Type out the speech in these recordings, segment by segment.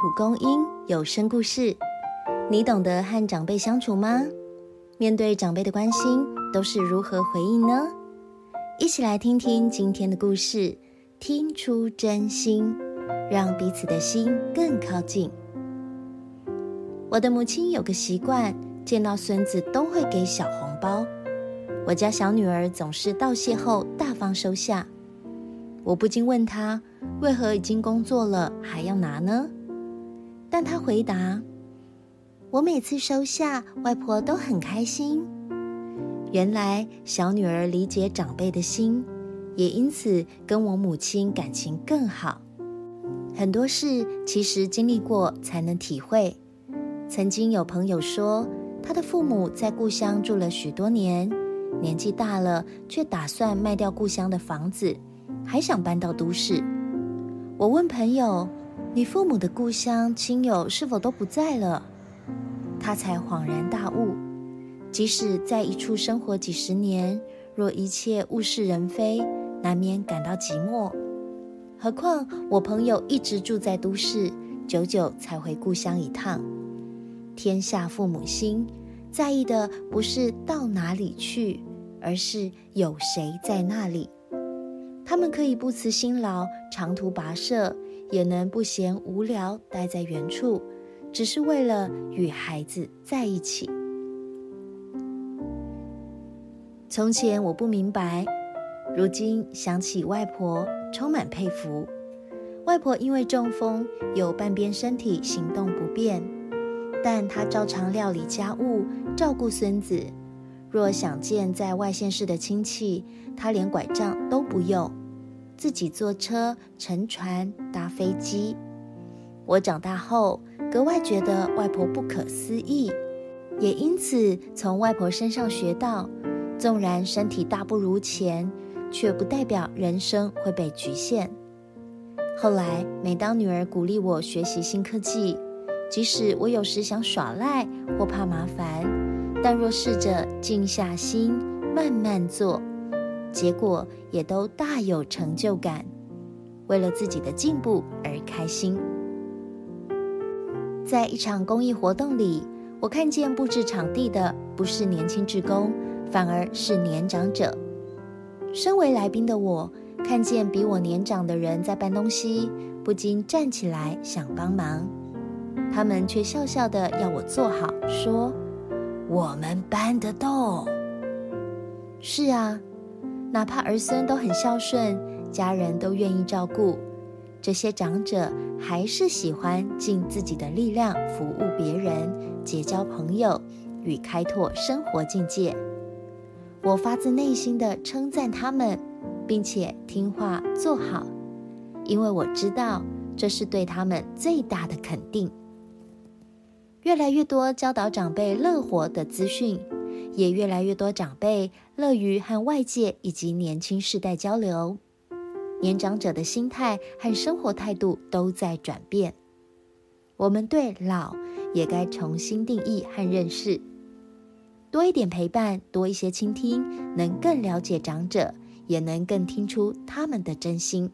蒲公英有声故事。你懂得和长辈相处吗？面对长辈的关心，都是如何回应呢？一起来听听今天的故事，听出真心，让彼此的心更靠近。我的母亲有个习惯，见到孙子都会给小红包。我家小女儿总是道谢后大方收下。我不禁问她，为何已经工作了还要拿呢？但她回答：“我每次收下，外婆都很开心。”原来小女儿理解长辈的心，也因此跟我母亲感情更好。很多事其实经历过才能体会。曾经有朋友说，他的父母在故乡住了许多年，年纪大了，却打算卖掉故乡的房子。还想搬到都市。我问朋友：“你父母的故乡亲友是否都不在了？”他才恍然大悟：即使在一处生活几十年，若一切物是人非，难免感到寂寞。何况我朋友一直住在都市，久久才回故乡一趟。天下父母心，在意的不是到哪里去，而是有谁在那里。他们可以不辞辛劳长途跋涉，也能不嫌无聊待在原处，只是为了与孩子在一起。从前我不明白，如今想起外婆，充满佩服。外婆因为中风，有半边身体行动不便，但她照常料理家务，照顾孙子。若想见在外县市的亲戚，她连拐杖都不用。自己坐车、乘船、搭飞机。我长大后格外觉得外婆不可思议，也因此从外婆身上学到：纵然身体大不如前，却不代表人生会被局限。后来，每当女儿鼓励我学习新科技，即使我有时想耍赖或怕麻烦，但若试着静下心，慢慢做。结果也都大有成就感，为了自己的进步而开心。在一场公益活动里，我看见布置场地的不是年轻职工，反而是年长者。身为来宾的我，看见比我年长的人在搬东西，不禁站起来想帮忙，他们却笑笑的要我坐好，说：“我们搬得动。”是啊。哪怕儿孙都很孝顺，家人都愿意照顾，这些长者还是喜欢尽自己的力量服务别人、结交朋友与开拓生活境界。我发自内心的称赞他们，并且听话做好，因为我知道这是对他们最大的肯定。越来越多教导长辈乐活的资讯。也越来越多长辈乐于和外界以及年轻世代交流，年长者的心态和生活态度都在转变。我们对老也该重新定义和认识，多一点陪伴，多一些倾听，能更了解长者，也能更听出他们的真心。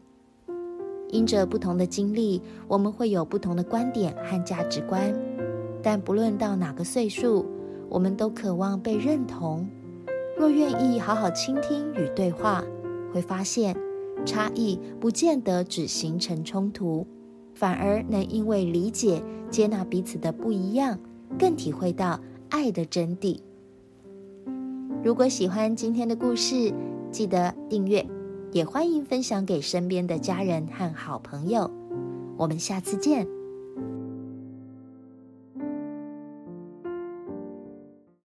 因着不同的经历，我们会有不同的观点和价值观，但不论到哪个岁数。我们都渴望被认同。若愿意好好倾听与对话，会发现差异不见得只形成冲突，反而能因为理解、接纳彼此的不一样，更体会到爱的真谛。如果喜欢今天的故事，记得订阅，也欢迎分享给身边的家人和好朋友。我们下次见。